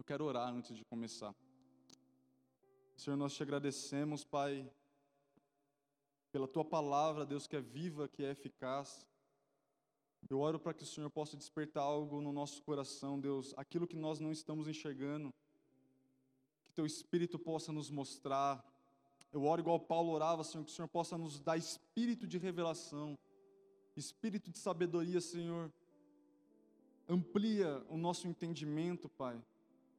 Eu quero orar antes de começar. Senhor, nós te agradecemos, Pai, pela tua palavra, Deus, que é viva, que é eficaz. Eu oro para que o Senhor possa despertar algo no nosso coração, Deus, aquilo que nós não estamos enxergando, que teu Espírito possa nos mostrar. Eu oro igual Paulo orava, Senhor, que o Senhor possa nos dar espírito de revelação, espírito de sabedoria, Senhor. Amplia o nosso entendimento, Pai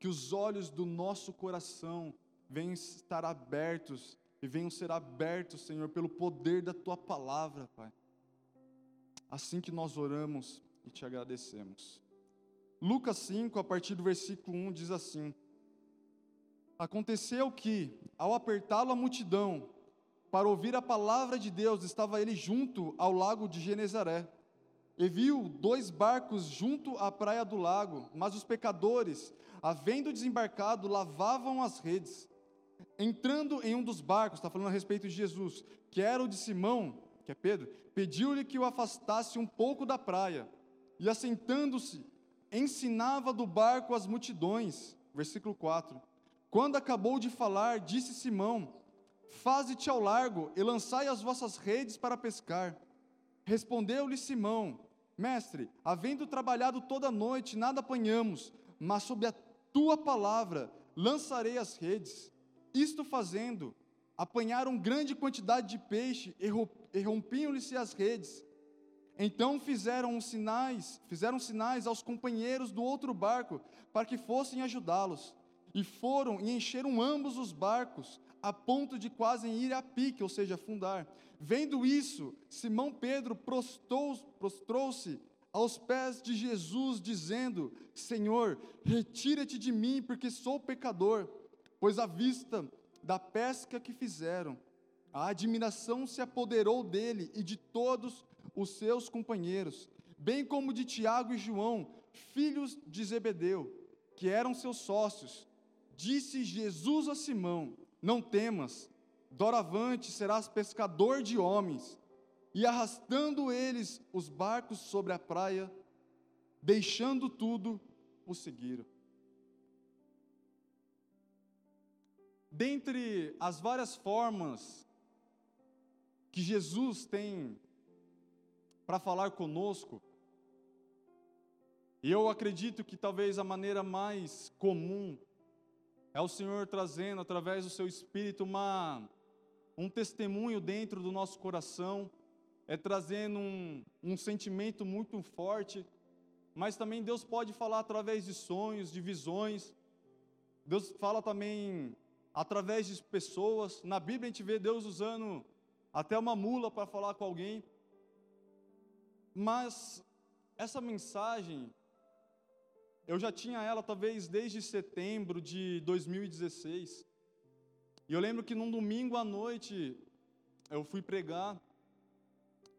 que os olhos do nosso coração venham estar abertos e venham ser abertos, Senhor, pelo poder da tua palavra, Pai. Assim que nós oramos e te agradecemos. Lucas 5, a partir do versículo 1, diz assim: Aconteceu que, ao apertá-lo a multidão, para ouvir a palavra de Deus, estava ele junto ao lago de Genezaré. E viu dois barcos junto à praia do lago, mas os pecadores, havendo desembarcado, lavavam as redes. Entrando em um dos barcos, está falando a respeito de Jesus, que era o de Simão, que é Pedro, pediu-lhe que o afastasse um pouco da praia. E assentando-se, ensinava do barco as multidões. Versículo 4. Quando acabou de falar, disse Simão: Faze-te ao largo e lançai as vossas redes para pescar. Respondeu-lhe Simão: Mestre, havendo trabalhado toda a noite, nada apanhamos, mas sob a tua palavra lançarei as redes. Isto fazendo, apanharam grande quantidade de peixe e rompiam-lhe-se as redes. Então fizeram sinais, fizeram sinais aos companheiros do outro barco para que fossem ajudá-los. E foram e encheram ambos os barcos, a ponto de quase ir a pique, ou seja, afundar. Vendo isso, Simão Pedro prostrou-se aos pés de Jesus, dizendo: Senhor, retira-te de mim, porque sou pecador. Pois à vista da pesca que fizeram, a admiração se apoderou dele e de todos os seus companheiros, bem como de Tiago e João, filhos de Zebedeu, que eram seus sócios. Disse Jesus a Simão: Não temas, doravante serás pescador de homens e arrastando eles os barcos sobre a praia, deixando tudo, o seguiram. Dentre as várias formas que Jesus tem para falar conosco, e eu acredito que talvez a maneira mais comum é o Senhor trazendo através do seu espírito uma um testemunho dentro do nosso coração é trazendo um, um sentimento muito forte, mas também Deus pode falar através de sonhos, de visões. Deus fala também através de pessoas. Na Bíblia a gente vê Deus usando até uma mula para falar com alguém. Mas essa mensagem, eu já tinha ela talvez desde setembro de 2016. E eu lembro que num domingo à noite eu fui pregar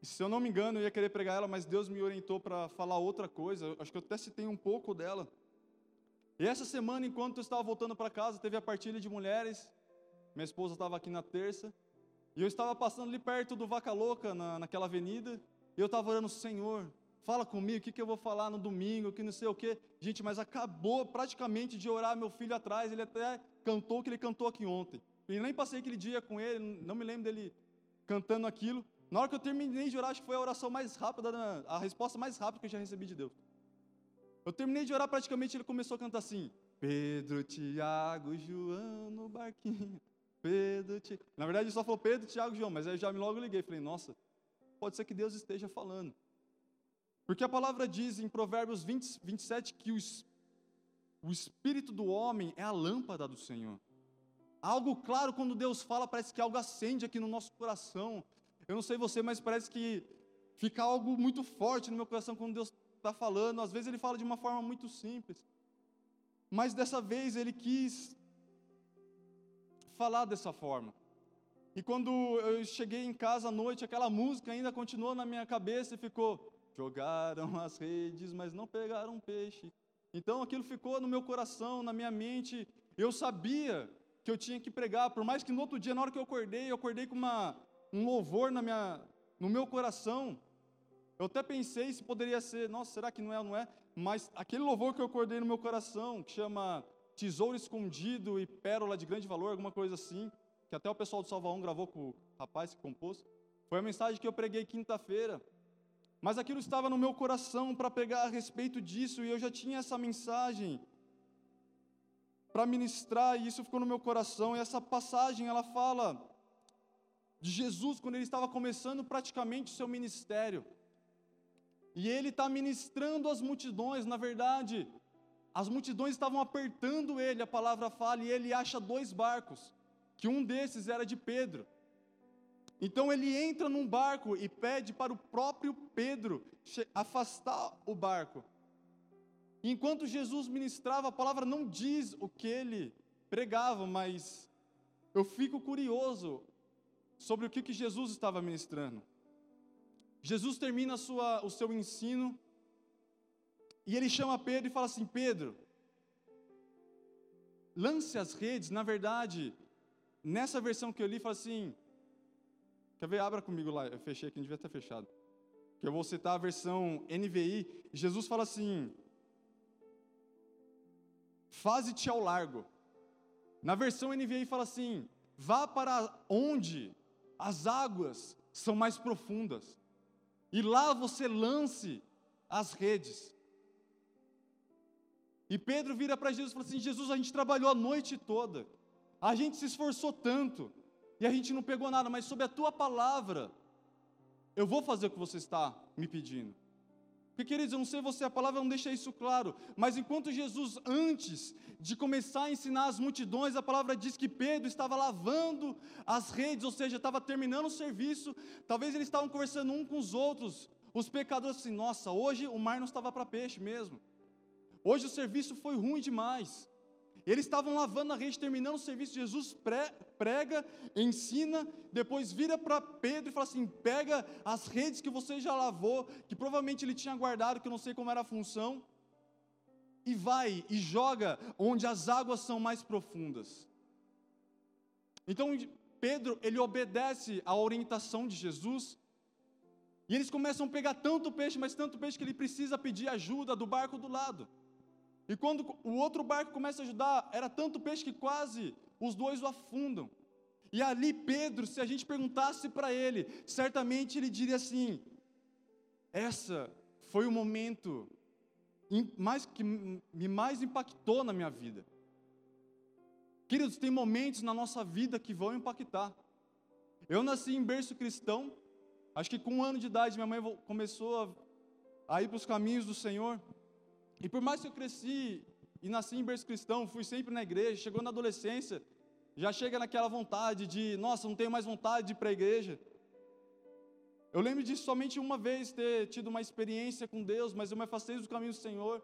e se eu não me engano, eu ia querer pregar ela, mas Deus me orientou para falar outra coisa. Acho que eu até citei um pouco dela. E essa semana, enquanto eu estava voltando para casa, teve a partilha de mulheres. Minha esposa estava aqui na terça. E eu estava passando ali perto do Vaca Louca, na, naquela avenida. E eu estava orando, Senhor, fala comigo, o que, que eu vou falar no domingo, que não sei o quê. Gente, mas acabou praticamente de orar meu filho atrás. Ele até cantou o que ele cantou aqui ontem. E nem passei aquele dia com ele, não me lembro dele cantando aquilo. Na hora que eu terminei de orar, acho que foi a oração mais rápida, a resposta mais rápida que eu já recebi de Deus. Eu terminei de orar, praticamente ele começou a cantar assim: Pedro, Tiago, João no barquinho. Pedro, Tiago. Na verdade, ele só falou Pedro, Tiago, João, mas aí eu já me logo liguei. Falei: Nossa, pode ser que Deus esteja falando. Porque a palavra diz em Provérbios 20, 27 que os, o espírito do homem é a lâmpada do Senhor. Algo claro quando Deus fala, parece que algo acende aqui no nosso coração. Eu não sei você, mas parece que fica algo muito forte no meu coração quando Deus está falando. Às vezes Ele fala de uma forma muito simples. Mas dessa vez Ele quis falar dessa forma. E quando eu cheguei em casa à noite, aquela música ainda continuou na minha cabeça e ficou: Jogaram as redes, mas não pegaram peixe. Então aquilo ficou no meu coração, na minha mente. Eu sabia que eu tinha que pregar, por mais que no outro dia, na hora que eu acordei, eu acordei com uma um louvor na minha, no meu coração. Eu até pensei se poderia ser, nossa, será que não é não é? Mas aquele louvor que eu acordei no meu coração, que chama tesouro escondido e pérola de grande valor, alguma coisa assim, que até o pessoal do Salva gravou com o rapaz que compôs. Foi a mensagem que eu preguei quinta-feira. Mas aquilo estava no meu coração para pegar a respeito disso, e eu já tinha essa mensagem para ministrar, e isso ficou no meu coração. E essa passagem, ela fala de Jesus quando ele estava começando praticamente o seu ministério. E ele está ministrando às multidões, na verdade, as multidões estavam apertando ele, a palavra fala, e ele acha dois barcos, que um desses era de Pedro. Então ele entra num barco e pede para o próprio Pedro afastar o barco. Enquanto Jesus ministrava, a palavra não diz o que ele pregava, mas eu fico curioso sobre o que, que Jesus estava ministrando. Jesus termina sua, o seu ensino e ele chama Pedro e fala assim: Pedro, lance as redes. Na verdade, nessa versão que eu li, fala assim: Quer ver? Abra comigo lá. Eu fechei aqui, não devia ter fechado. Que eu vou citar a versão NVI. Jesus fala assim: Faze-te ao largo. Na versão NVI fala assim: Vá para onde as águas são mais profundas. E lá você lance as redes. E Pedro vira para Jesus e fala assim: Jesus, a gente trabalhou a noite toda, a gente se esforçou tanto, e a gente não pegou nada, mas sob a tua palavra, eu vou fazer o que você está me pedindo. Porque, queridos, eu não sei você, a palavra não deixa isso claro, mas enquanto Jesus, antes de começar a ensinar as multidões, a palavra diz que Pedro estava lavando as redes, ou seja, estava terminando o serviço, talvez eles estavam conversando um com os outros, os pecadores assim, nossa, hoje o mar não estava para peixe mesmo, hoje o serviço foi ruim demais, eles estavam lavando a rede, terminando o serviço. Jesus prega, ensina, depois vira para Pedro e fala assim: pega as redes que você já lavou, que provavelmente ele tinha guardado, que eu não sei como era a função, e vai e joga onde as águas são mais profundas. Então, Pedro, ele obedece à orientação de Jesus, e eles começam a pegar tanto peixe, mas tanto peixe que ele precisa pedir ajuda do barco do lado. E quando o outro barco começa a ajudar, era tanto peixe que quase os dois o afundam. E ali Pedro, se a gente perguntasse para ele, certamente ele diria assim: essa foi o momento mais, que me mais impactou na minha vida. Queridos, tem momentos na nossa vida que vão impactar. Eu nasci em berço cristão, acho que com um ano de idade minha mãe começou a, a ir para os caminhos do Senhor. E por mais que eu cresci e nasci em berço cristão, fui sempre na igreja, chegou na adolescência, já chega naquela vontade de, nossa, não tenho mais vontade de ir para a igreja. Eu lembro de somente uma vez ter tido uma experiência com Deus, mas eu me afastei do caminho do Senhor,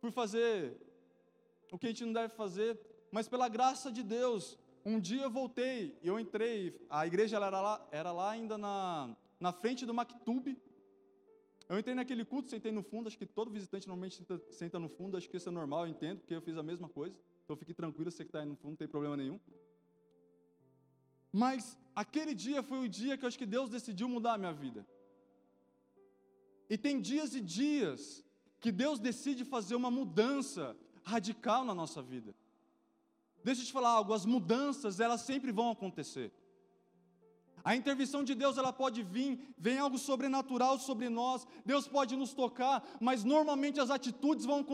fui fazer o que a gente não deve fazer, mas pela graça de Deus, um dia eu voltei, eu entrei, a igreja era lá, era lá ainda na, na frente do Mactube, eu entrei naquele culto, sentei no fundo, acho que todo visitante normalmente senta, senta no fundo, acho que isso é normal, eu entendo, porque eu fiz a mesma coisa. Então fique tranquilo, você que está aí no fundo, não tem problema nenhum. Mas aquele dia foi o dia que eu acho que Deus decidiu mudar a minha vida. E tem dias e dias que Deus decide fazer uma mudança radical na nossa vida. Deixa eu te falar algo, as mudanças, elas sempre vão acontecer. A intervenção de Deus ela pode vir, vem algo sobrenatural sobre nós. Deus pode nos tocar, mas normalmente as atitudes vão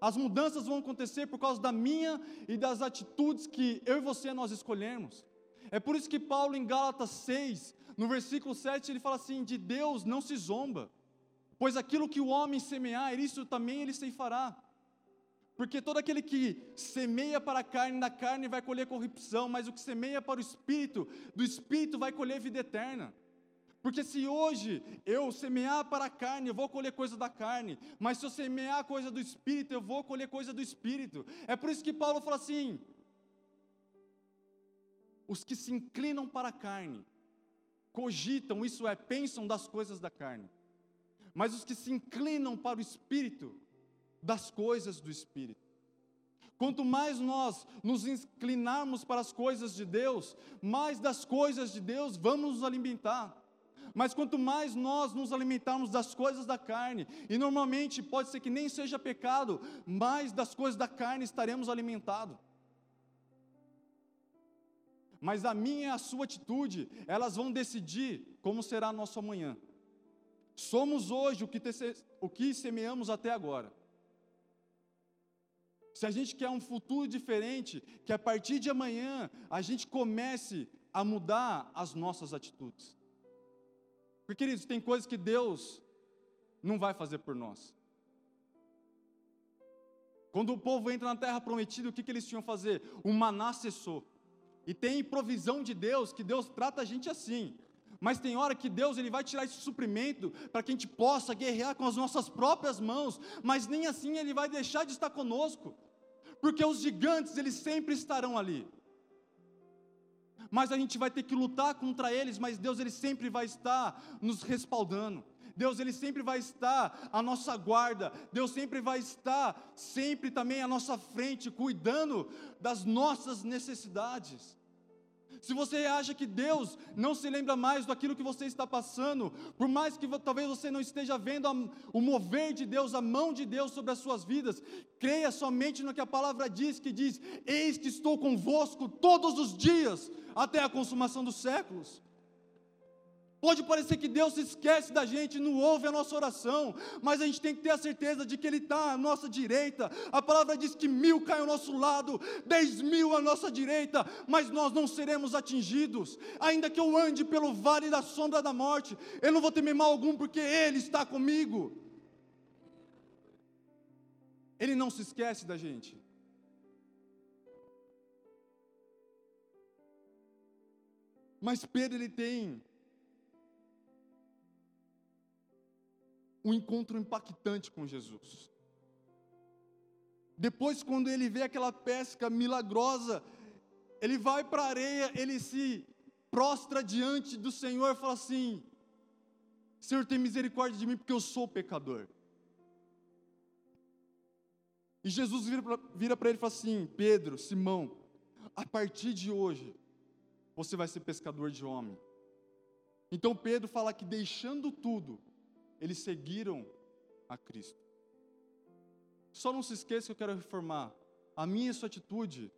as mudanças vão acontecer por causa da minha e das atitudes que eu e você nós escolhemos. É por isso que Paulo em Gálatas 6, no versículo 7, ele fala assim: "De Deus não se zomba, pois aquilo que o homem semear, isso também ele ceifará." Porque todo aquele que semeia para a carne, da carne vai colher corrupção, mas o que semeia para o espírito, do espírito vai colher vida eterna. Porque se hoje eu semear para a carne, eu vou colher coisa da carne, mas se eu semear coisa do espírito, eu vou colher coisa do espírito. É por isso que Paulo fala assim: os que se inclinam para a carne, cogitam, isso é, pensam das coisas da carne, mas os que se inclinam para o espírito, das coisas do Espírito. Quanto mais nós nos inclinarmos para as coisas de Deus, mais das coisas de Deus vamos nos alimentar. Mas quanto mais nós nos alimentarmos das coisas da carne, e normalmente pode ser que nem seja pecado, mais das coisas da carne estaremos alimentados. Mas a minha e a sua atitude, elas vão decidir como será nosso amanhã. Somos hoje o que, o que semeamos até agora. Se a gente quer um futuro diferente, que a partir de amanhã a gente comece a mudar as nossas atitudes. Porque, queridos, tem coisas que Deus não vai fazer por nós. Quando o povo entra na terra prometida, o que, que eles tinham que fazer? O maná cessou. E tem provisão de Deus, que Deus trata a gente assim. Mas tem hora que Deus ele vai tirar esse suprimento para que a gente possa guerrear com as nossas próprias mãos, mas nem assim ele vai deixar de estar conosco. Porque os gigantes, eles sempre estarão ali mas a gente vai ter que lutar contra eles, mas Deus ele sempre vai estar nos respaldando. Deus ele sempre vai estar à nossa guarda. Deus sempre vai estar sempre também à nossa frente, cuidando das nossas necessidades. Se você acha que Deus não se lembra mais daquilo que você está passando, por mais que talvez você não esteja vendo a, o mover de Deus, a mão de Deus sobre as suas vidas, creia somente no que a palavra diz, que diz: Eis que estou convosco todos os dias, até a consumação dos séculos. Pode parecer que Deus se esquece da gente, não ouve a nossa oração, mas a gente tem que ter a certeza de que Ele está à nossa direita. A palavra diz que mil caem ao nosso lado, dez mil à nossa direita, mas nós não seremos atingidos. Ainda que eu ande pelo vale da sombra da morte, eu não vou temer mal algum, porque Ele está comigo. Ele não se esquece da gente. Mas Pedro ele tem um encontro impactante com Jesus. Depois, quando ele vê aquela pesca milagrosa, ele vai para a areia, ele se prostra diante do Senhor e fala assim: Senhor, tem misericórdia de mim, porque eu sou pecador. E Jesus vira para ele e fala assim: Pedro, Simão, a partir de hoje, você vai ser pescador de homem. Então Pedro fala que deixando tudo, eles seguiram a Cristo. Só não se esqueça que eu quero reformar. A minha e sua atitude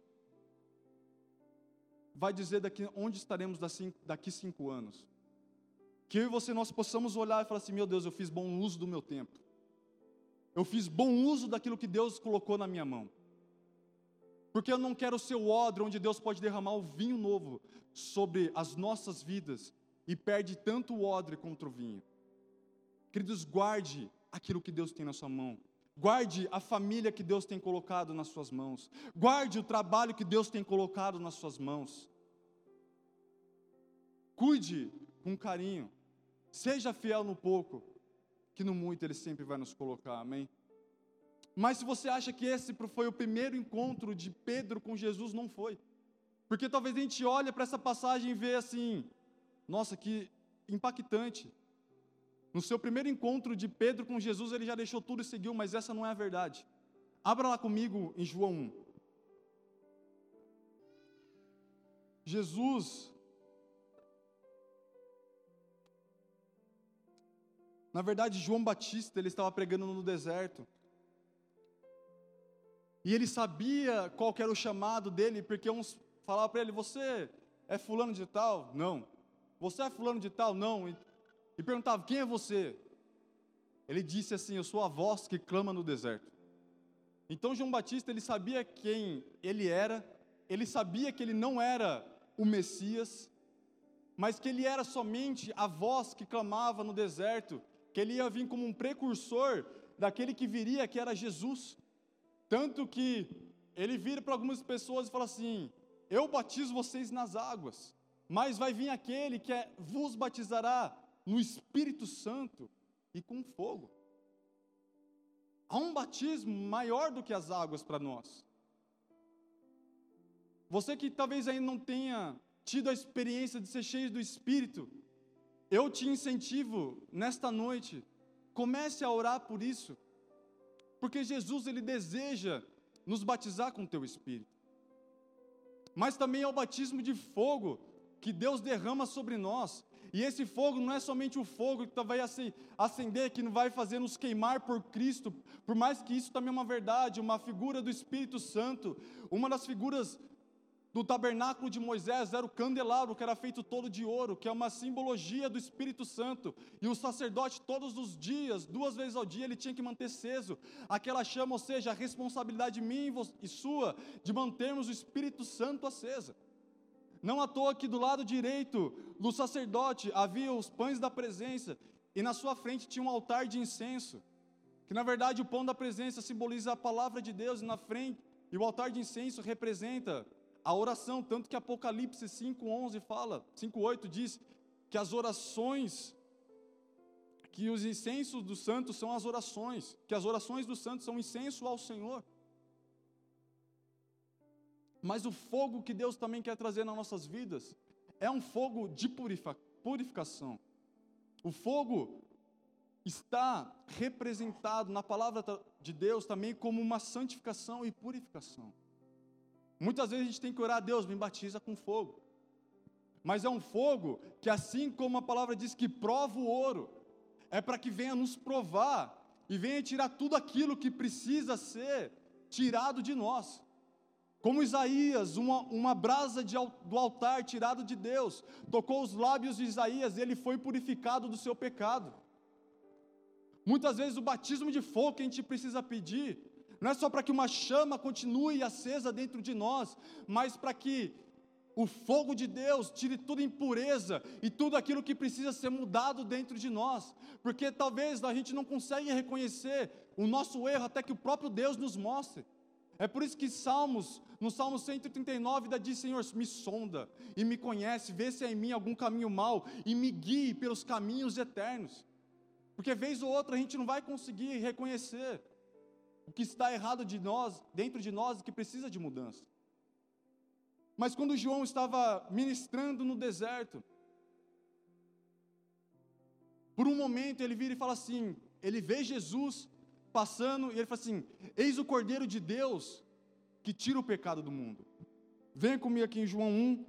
vai dizer daqui onde estaremos daqui cinco anos. Que eu e você nós possamos olhar e falar assim: meu Deus, eu fiz bom uso do meu tempo. Eu fiz bom uso daquilo que Deus colocou na minha mão. Porque eu não quero ser o odre onde Deus pode derramar o vinho novo sobre as nossas vidas e perde tanto o odre contra o vinho. Queridos, guarde aquilo que Deus tem na sua mão. Guarde a família que Deus tem colocado nas suas mãos. Guarde o trabalho que Deus tem colocado nas suas mãos. Cuide com carinho. Seja fiel no pouco, que no muito Ele sempre vai nos colocar. Amém? Mas se você acha que esse foi o primeiro encontro de Pedro com Jesus, não foi. Porque talvez a gente olhe para essa passagem e vê assim, nossa, que impactante. No seu primeiro encontro de Pedro com Jesus, ele já deixou tudo e seguiu, mas essa não é a verdade. Abra lá comigo em João 1. Jesus, na verdade, João Batista, ele estava pregando no deserto. E ele sabia qual era o chamado dele, porque uns falavam para ele: Você é fulano de tal? Não. Você é fulano de tal? Não perguntava: Quem é você? Ele disse assim: Eu sou a voz que clama no deserto. Então João Batista ele sabia quem ele era, ele sabia que ele não era o Messias, mas que ele era somente a voz que clamava no deserto, que ele ia vir como um precursor daquele que viria, que era Jesus. Tanto que ele vira para algumas pessoas e fala assim: Eu batizo vocês nas águas, mas vai vir aquele que é, vos batizará no Espírito Santo e com fogo. Há um batismo maior do que as águas para nós. Você que talvez ainda não tenha tido a experiência de ser cheio do Espírito, eu te incentivo nesta noite, comece a orar por isso, porque Jesus ele deseja nos batizar com o teu Espírito. Mas também é o batismo de fogo que Deus derrama sobre nós, E esse fogo não é somente o fogo que vai acender, que vai fazer nos queimar por Cristo, por mais que isso também é uma verdade, uma figura do Espírito Santo. Uma das figuras do tabernáculo de Moisés era o candelabro, que era feito todo de ouro, que é uma simbologia do Espírito Santo. E o sacerdote, todos os dias, duas vezes ao dia, ele tinha que manter aceso aquela chama, ou seja, a responsabilidade minha e sua de mantermos o Espírito Santo acesa. Não à toa que do lado direito do sacerdote havia os pães da presença, e na sua frente tinha um altar de incenso, que na verdade o pão da presença simboliza a palavra de Deus, e na frente, e o altar de incenso representa a oração, tanto que Apocalipse 5:11 fala, 5:8 diz que as orações que os incensos dos santos são as orações, que as orações dos santos são incenso ao Senhor. Mas o fogo que Deus também quer trazer nas nossas vidas é um fogo de purificação. O fogo está representado na palavra de Deus também como uma santificação e purificação. Muitas vezes a gente tem que orar a Deus, me batiza com fogo. Mas é um fogo que, assim como a palavra diz que prova o ouro, é para que venha nos provar e venha tirar tudo aquilo que precisa ser tirado de nós. Como Isaías, uma, uma brasa de, do altar tirado de Deus, tocou os lábios de Isaías e ele foi purificado do seu pecado. Muitas vezes o batismo de fogo que a gente precisa pedir não é só para que uma chama continue acesa dentro de nós, mas para que o fogo de Deus tire toda impureza e tudo aquilo que precisa ser mudado dentro de nós, porque talvez a gente não consegue reconhecer o nosso erro até que o próprio Deus nos mostre. É por isso que Salmos, no Salmo 139, da diz: Senhor, me sonda e me conhece, vê se há em mim algum caminho mau e me guie pelos caminhos eternos. Porque vez ou outra a gente não vai conseguir reconhecer o que está errado de nós, dentro de nós, que precisa de mudança. Mas quando João estava ministrando no deserto, por um momento ele vira e fala assim: ele vê Jesus passando e ele fala assim: Eis o Cordeiro de Deus que tira o pecado do mundo. Venha comigo aqui em João 1,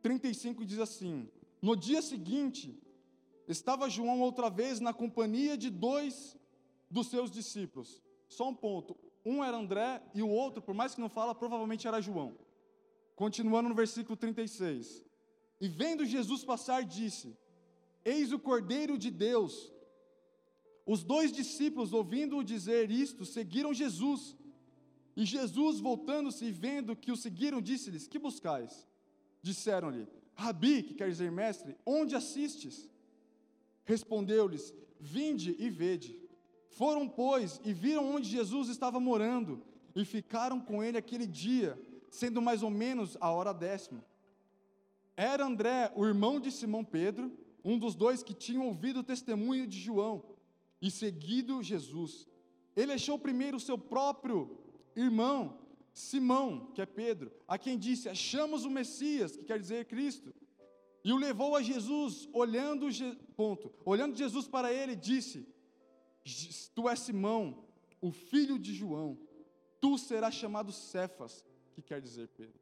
35 diz assim: No dia seguinte, estava João outra vez na companhia de dois dos seus discípulos. Só um ponto. Um era André e o outro, por mais que não fala, provavelmente era João. Continuando no versículo 36. E vendo Jesus passar, disse: Eis o Cordeiro de Deus. Os dois discípulos, ouvindo-o dizer isto, seguiram Jesus. E Jesus, voltando-se e vendo que o seguiram, disse-lhes: Que buscais? Disseram-lhe: Rabi, que quer dizer mestre, onde assistes? Respondeu-lhes: Vinde e vede. Foram, pois, e viram onde Jesus estava morando, e ficaram com ele aquele dia, sendo mais ou menos a hora décima. Era André, o irmão de Simão Pedro, um dos dois que tinham ouvido o testemunho de João e seguido Jesus. Ele achou primeiro o seu próprio irmão, Simão, que é Pedro, a quem disse: Achamos o Messias, que quer dizer Cristo. E o levou a Jesus, olhando, ponto, olhando Jesus para ele, disse: Tu és Simão, o filho de João, tu serás chamado Cefas, que quer dizer Pedro.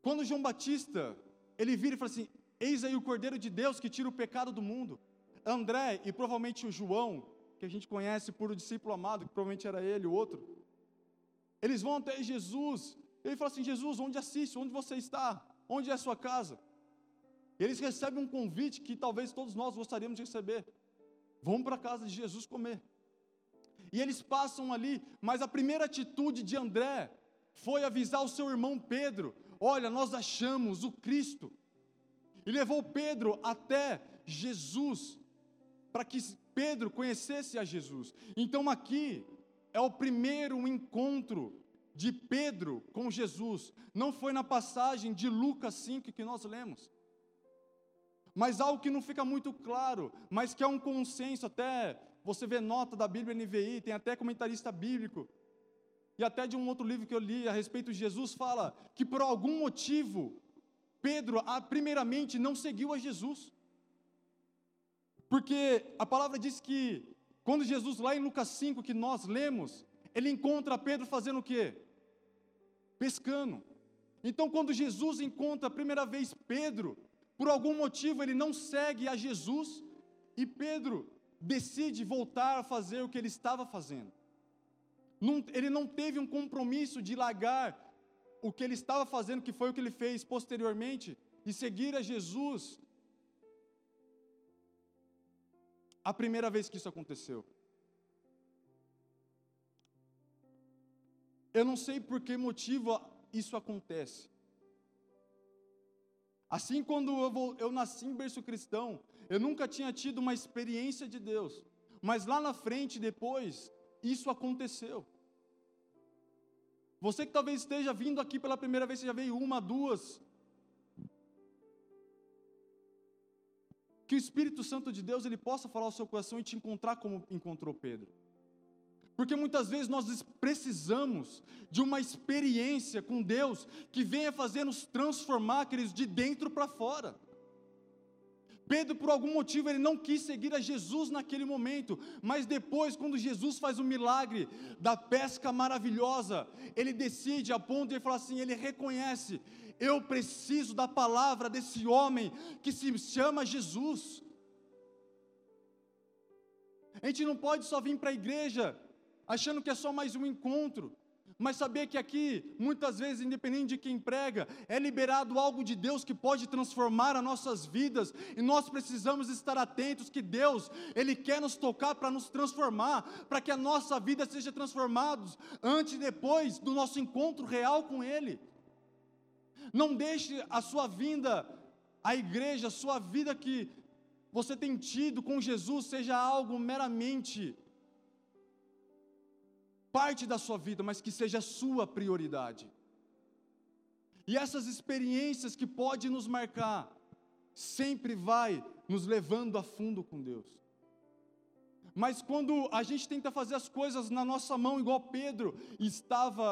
Quando João Batista, ele vira e fala assim: Eis aí o Cordeiro de Deus que tira o pecado do mundo. André e provavelmente o João, que a gente conhece por o discípulo amado, que provavelmente era ele, o outro, eles vão até Jesus. Ele fala assim: Jesus, onde assiste? Onde você está? Onde é a sua casa? Eles recebem um convite que talvez todos nós gostaríamos de receber. Vamos para a casa de Jesus comer. E eles passam ali, mas a primeira atitude de André foi avisar o seu irmão Pedro: Olha, nós achamos o Cristo. E levou Pedro até Jesus, para que Pedro conhecesse a Jesus. Então aqui é o primeiro encontro de Pedro com Jesus. Não foi na passagem de Lucas 5 que nós lemos mas algo que não fica muito claro, mas que é um consenso, até você vê nota da Bíblia NVI, tem até comentarista bíblico, e até de um outro livro que eu li a respeito de Jesus, fala que por algum motivo, Pedro, primeiramente, não seguiu a Jesus. Porque a palavra diz que, quando Jesus, lá em Lucas 5, que nós lemos, ele encontra Pedro fazendo o quê? Pescando. Então, quando Jesus encontra a primeira vez Pedro, por algum motivo ele não segue a Jesus e Pedro decide voltar a fazer o que ele estava fazendo. Não, ele não teve um compromisso de largar o que ele estava fazendo, que foi o que ele fez posteriormente, e seguir a Jesus. A primeira vez que isso aconteceu. Eu não sei por que motivo isso acontece. Assim, quando eu, vou, eu nasci em berço cristão, eu nunca tinha tido uma experiência de Deus. Mas lá na frente, depois, isso aconteceu. Você que talvez esteja vindo aqui pela primeira vez, você já veio uma, duas. Que o Espírito Santo de Deus ele possa falar ao seu coração e te encontrar como encontrou Pedro. Porque muitas vezes nós precisamos de uma experiência com Deus que venha fazer nos transformar, queridos, de dentro para fora. Pedro, por algum motivo, ele não quis seguir a Jesus naquele momento, mas depois, quando Jesus faz o milagre da pesca maravilhosa, ele decide, a ponto de falar assim: ele reconhece, eu preciso da palavra desse homem que se chama Jesus. A gente não pode só vir para a igreja achando que é só mais um encontro. Mas saber que aqui, muitas vezes, independente de quem prega, é liberado algo de Deus que pode transformar as nossas vidas, e nós precisamos estar atentos que Deus, Ele quer nos tocar para nos transformar, para que a nossa vida seja transformada antes e depois do nosso encontro real com Ele. Não deixe a sua vinda à igreja, a sua vida que você tem tido com Jesus, seja algo meramente parte da sua vida, mas que seja a sua prioridade. E essas experiências que podem nos marcar, sempre vai nos levando a fundo com Deus. Mas quando a gente tenta fazer as coisas na nossa mão, igual Pedro estava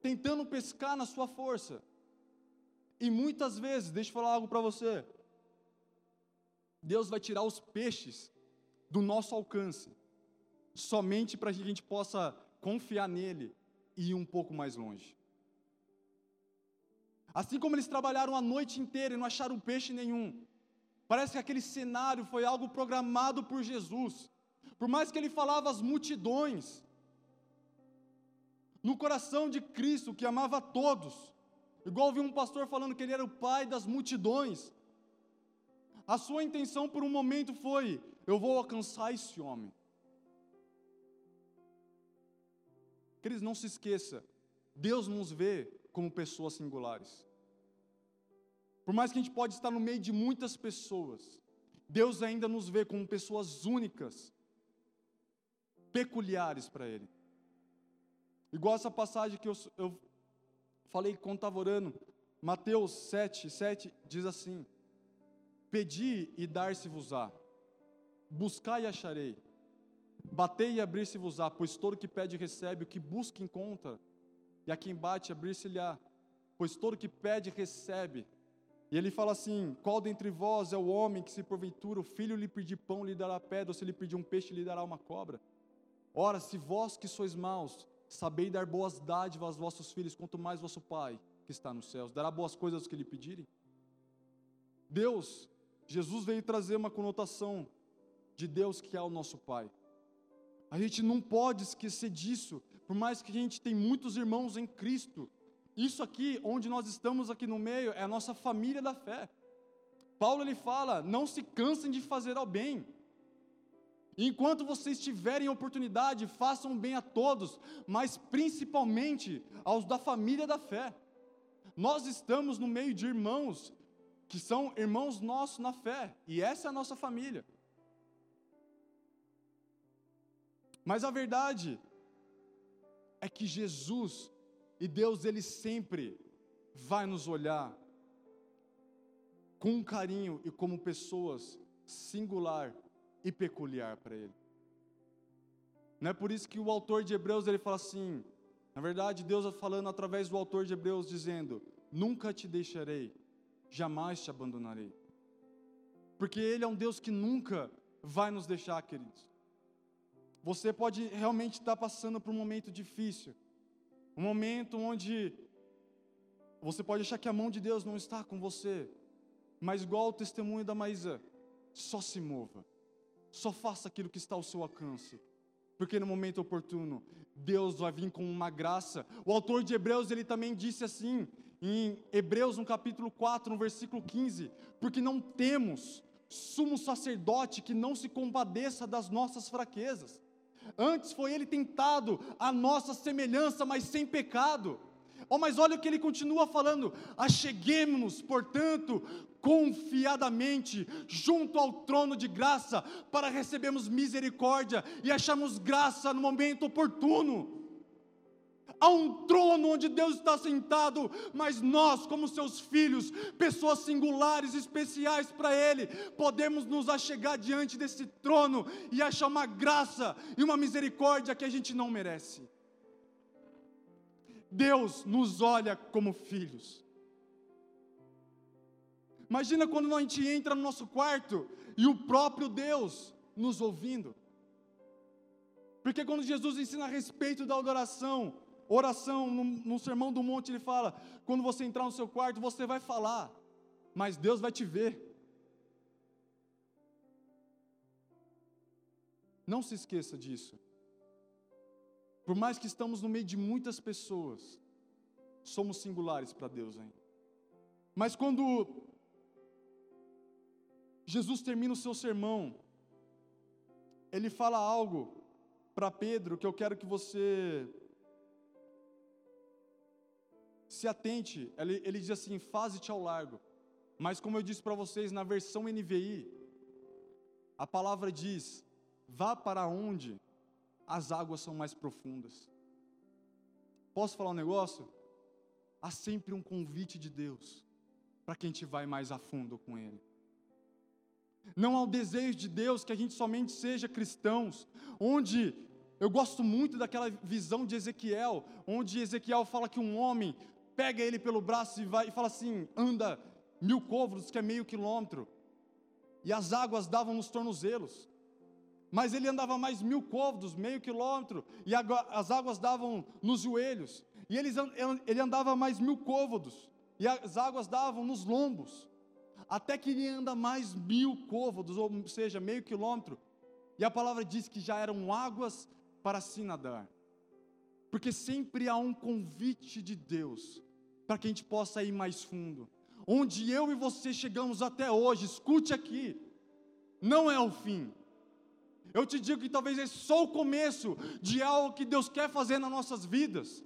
tentando pescar na sua força, e muitas vezes, deixa eu falar algo para você, Deus vai tirar os peixes do nosso alcance, somente para que a gente possa confiar nele e ir um pouco mais longe. Assim como eles trabalharam a noite inteira e não acharam peixe nenhum, parece que aquele cenário foi algo programado por Jesus. Por mais que ele falava às multidões, no coração de Cristo que amava todos, igual vi um pastor falando que ele era o pai das multidões. A sua intenção por um momento foi: eu vou alcançar esse homem. Queridos, não se esqueça, Deus nos vê como pessoas singulares. Por mais que a gente pode estar no meio de muitas pessoas, Deus ainda nos vê como pessoas únicas, peculiares para Ele. Igual essa passagem que eu, eu falei quando estava orando, Mateus 7, 7 diz assim: Pedi e dar-se-vos-á, buscai e acharei, Batei e abrir-se-vos-á, pois todo que pede recebe, o que busca encontra, e a quem bate abrir-se-lhe-á, pois todo que pede recebe. E ele fala assim: Qual dentre vós é o homem que, se porventura o filho lhe pedir pão, lhe dará pedra, ou se lhe pedir um peixe, lhe dará uma cobra? Ora, se vós que sois maus, sabeis dar boas dádivas aos vossos filhos, quanto mais vosso Pai, que está nos céus, dará boas coisas aos que lhe pedirem? Deus, Jesus veio trazer uma conotação de Deus que é o nosso Pai. A gente não pode esquecer disso, por mais que a gente tem muitos irmãos em Cristo. Isso aqui, onde nós estamos aqui no meio, é a nossa família da fé. Paulo ele fala: não se cansem de fazer ao bem. Enquanto vocês tiverem oportunidade, façam bem a todos, mas principalmente aos da família da fé. Nós estamos no meio de irmãos que são irmãos nossos na fé, e essa é a nossa família. Mas a verdade é que Jesus e Deus, Ele sempre vai nos olhar com carinho e como pessoas singular e peculiar para Ele. Não é por isso que o autor de Hebreus ele fala assim, na verdade Deus está falando através do autor de Hebreus dizendo: Nunca te deixarei, jamais te abandonarei. Porque Ele é um Deus que nunca vai nos deixar, queridos. Você pode realmente estar passando por um momento difícil, um momento onde Você pode achar que a mão de Deus não está com você, mas igual o testemunho da Maísa, só se mova, só faça aquilo que está ao seu alcance, porque no momento oportuno, Deus vai vir com uma graça. O autor de Hebreus, ele também disse assim, em Hebreus, no capítulo 4, no versículo 15: Porque não temos sumo sacerdote que não se compadeça das nossas fraquezas. Antes foi ele tentado a nossa semelhança, mas sem pecado. Oh, mas olha o que ele continua falando: acheguemos-nos, portanto, confiadamente junto ao trono de graça, para recebermos misericórdia e acharmos graça no momento oportuno. Há um trono onde Deus está sentado, mas nós, como seus filhos, pessoas singulares, especiais para Ele, podemos nos achegar diante desse trono e achar uma graça e uma misericórdia que a gente não merece. Deus nos olha como filhos. Imagina quando a gente entra no nosso quarto e o próprio Deus nos ouvindo. Porque quando Jesus ensina a respeito da adoração, Oração, no, no Sermão do Monte, ele fala: quando você entrar no seu quarto, você vai falar, mas Deus vai te ver. Não se esqueça disso. Por mais que estamos no meio de muitas pessoas, somos singulares para Deus ainda. Mas quando Jesus termina o seu sermão, ele fala algo para Pedro que eu quero que você se atente, ele, ele diz assim: faze-te ao largo. Mas como eu disse para vocês, na versão NVI, a palavra diz: vá para onde as águas são mais profundas. Posso falar um negócio? Há sempre um convite de Deus para que a gente vai mais a fundo com Ele. Não há o desejo de Deus que a gente somente seja cristãos, onde eu gosto muito daquela visão de Ezequiel, onde Ezequiel fala que um homem pega ele pelo braço e, vai, e fala assim: anda mil côvados, que é meio quilômetro. E as águas davam nos tornozelos. Mas ele andava mais mil côvados, meio quilômetro, e as águas davam nos joelhos. E ele, andava mais mil côvados, e as águas davam nos lombos. Até que ele anda mais mil côvados, ou seja, meio quilômetro. E a palavra diz que já eram águas para se nadar. Porque sempre há um convite de Deus para que a gente possa ir mais fundo. Onde eu e você chegamos até hoje, escute aqui, não é o fim. Eu te digo que talvez é só o começo de algo que Deus quer fazer nas nossas vidas.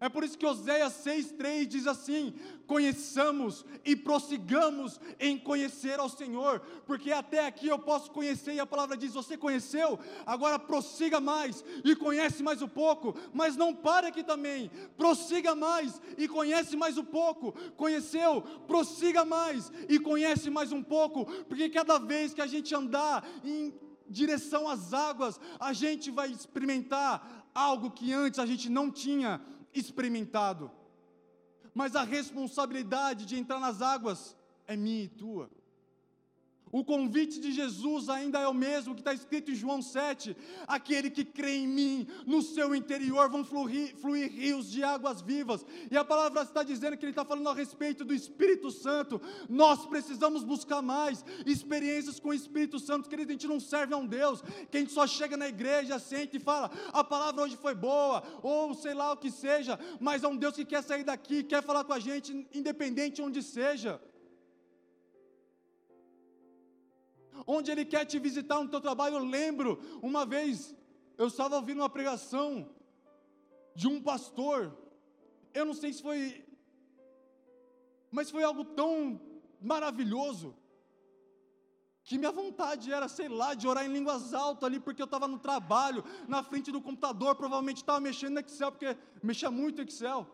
É por isso que Oséias 6,3 diz assim: conheçamos e prossigamos em conhecer ao Senhor, porque até aqui eu posso conhecer, e a palavra diz: você conheceu, agora prossiga mais e conhece mais um pouco, mas não pare aqui também, prossiga mais e conhece mais um pouco, conheceu, prossiga mais e conhece mais um pouco, porque cada vez que a gente andar em direção às águas, a gente vai experimentar algo que antes a gente não tinha experimentado. Mas a responsabilidade de entrar nas águas é minha e tua. O convite de Jesus ainda é o mesmo que está escrito em João 7: aquele que crê em mim, no seu interior vão fluir, fluir, rios de águas vivas. E a palavra está dizendo que ele está falando a respeito do Espírito Santo. Nós precisamos buscar mais experiências com o Espírito Santo. Querido, a gente não serve a um Deus que a gente só chega na igreja, sente e fala: a palavra hoje foi boa, ou sei lá o que seja, mas é um Deus que quer sair daqui, quer falar com a gente, independente onde seja. Onde Ele quer te visitar no teu trabalho. Eu lembro, uma vez, eu estava ouvindo uma pregação de um pastor, eu não sei se foi, mas foi algo tão maravilhoso, que minha vontade era, sei lá, de orar em línguas altas ali, porque eu estava no trabalho, na frente do computador, provavelmente estava mexendo no Excel, porque mexia muito Excel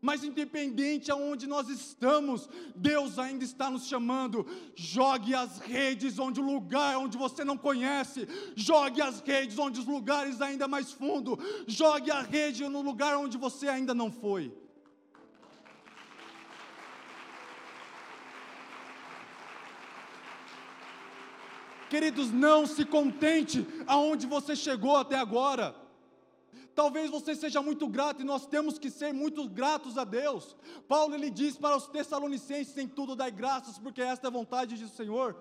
mas independente aonde nós estamos, Deus ainda está nos chamando. Jogue as redes onde o lugar onde você não conhece, jogue as redes onde os lugares ainda mais fundo, jogue a rede no lugar onde você ainda não foi. Queridos, não se contente aonde você chegou até agora. Talvez você seja muito grato e nós temos que ser muito gratos a Deus. Paulo ele diz para os Tessalonicenses: em tudo dai graças, porque esta é a vontade do Senhor.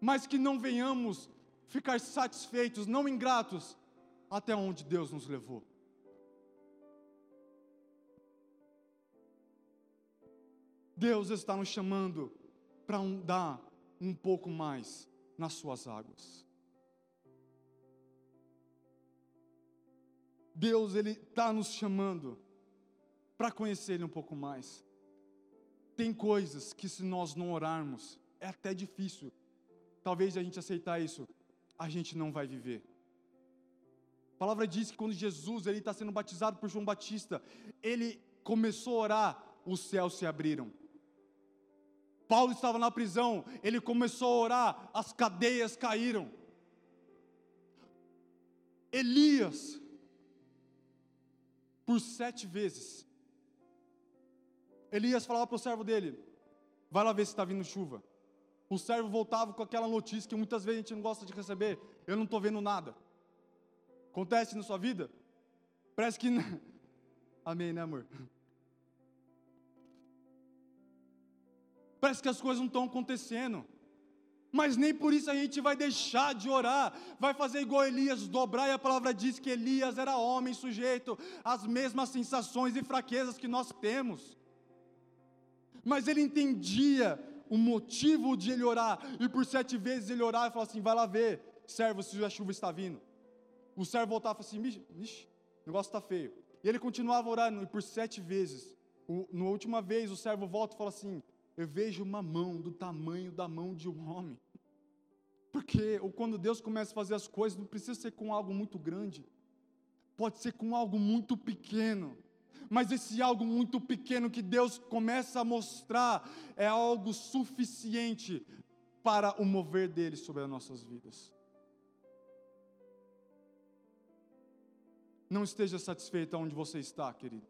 Mas que não venhamos ficar satisfeitos, não ingratos, até onde Deus nos levou. Deus está nos chamando para andar um pouco mais nas suas águas. Deus ele está nos chamando para conhecer Ele um pouco mais. Tem coisas que se nós não orarmos é até difícil. Talvez a gente aceitar isso, a gente não vai viver. A palavra diz que quando Jesus ele está sendo batizado por João Batista, ele começou a orar, os céus se abriram. Paulo estava na prisão, ele começou a orar, as cadeias caíram. Elias por sete vezes. Elias falava para o servo dele: vai lá ver se está vindo chuva. O servo voltava com aquela notícia que muitas vezes a gente não gosta de receber: eu não estou vendo nada. Acontece na sua vida? Parece que. Amém, né, amor? Parece que as coisas não estão acontecendo mas nem por isso a gente vai deixar de orar, vai fazer igual Elias, dobrar, e a palavra diz que Elias era homem sujeito às mesmas sensações e fraquezas que nós temos, mas ele entendia o motivo de ele orar, e por sete vezes ele orava e falava assim: vai lá ver, servo, se a chuva está vindo. O servo voltava e falava assim: Ixi, o negócio está feio. E ele continuava orando, e por sete vezes, na última vez, o servo volta e fala assim: Eu vejo uma mão do tamanho da mão de um homem. Porque ou quando Deus começa a fazer as coisas, não precisa ser com algo muito grande, pode ser com algo muito pequeno. Mas esse algo muito pequeno que Deus começa a mostrar é algo suficiente para o mover dele sobre as nossas vidas. Não esteja satisfeito onde você está, querido.